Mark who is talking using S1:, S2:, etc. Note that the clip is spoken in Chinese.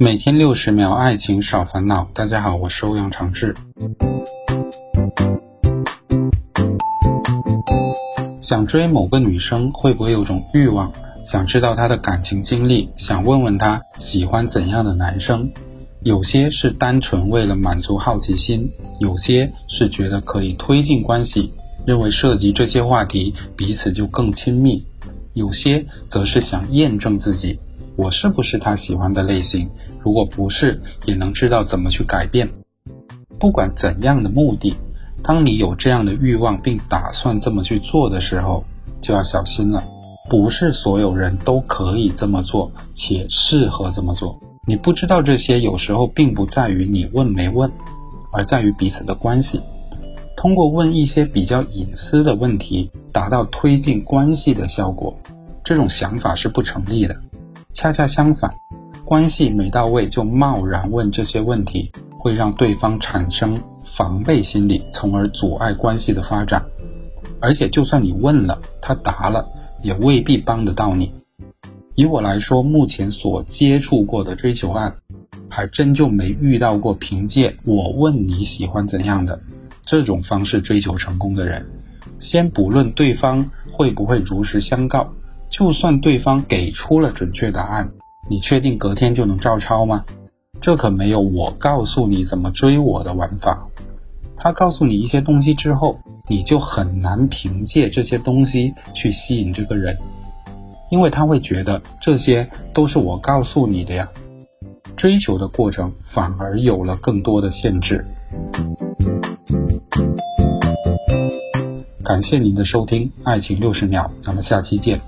S1: 每天六十秒，爱情少烦恼。大家好，我是欧阳长志。想追某个女生，会不会有种欲望，想知道她的感情经历，想问问她喜欢怎样的男生？有些是单纯为了满足好奇心，有些是觉得可以推进关系，认为涉及这些话题，彼此就更亲密；有些则是想验证自己，我是不是他喜欢的类型。如果不是，也能知道怎么去改变。不管怎样的目的，当你有这样的欲望并打算这么去做的时候，就要小心了。不是所有人都可以这么做，且适合这么做。你不知道这些，有时候并不在于你问没问，而在于彼此的关系。通过问一些比较隐私的问题，达到推进关系的效果，这种想法是不成立的。恰恰相反。关系没到位就贸然问这些问题，会让对方产生防备心理，从而阻碍关系的发展。而且，就算你问了，他答了，也未必帮得到你。以我来说，目前所接触过的追求案，还真就没遇到过凭借“我问你喜欢怎样的”这种方式追求成功的人。先不论对方会不会如实相告，就算对方给出了准确答案。你确定隔天就能照抄吗？这可没有我告诉你怎么追我的玩法。他告诉你一些东西之后，你就很难凭借这些东西去吸引这个人，因为他会觉得这些都是我告诉你的呀。追求的过程反而有了更多的限制。感谢您的收听，《爱情六十秒》，咱们下期见。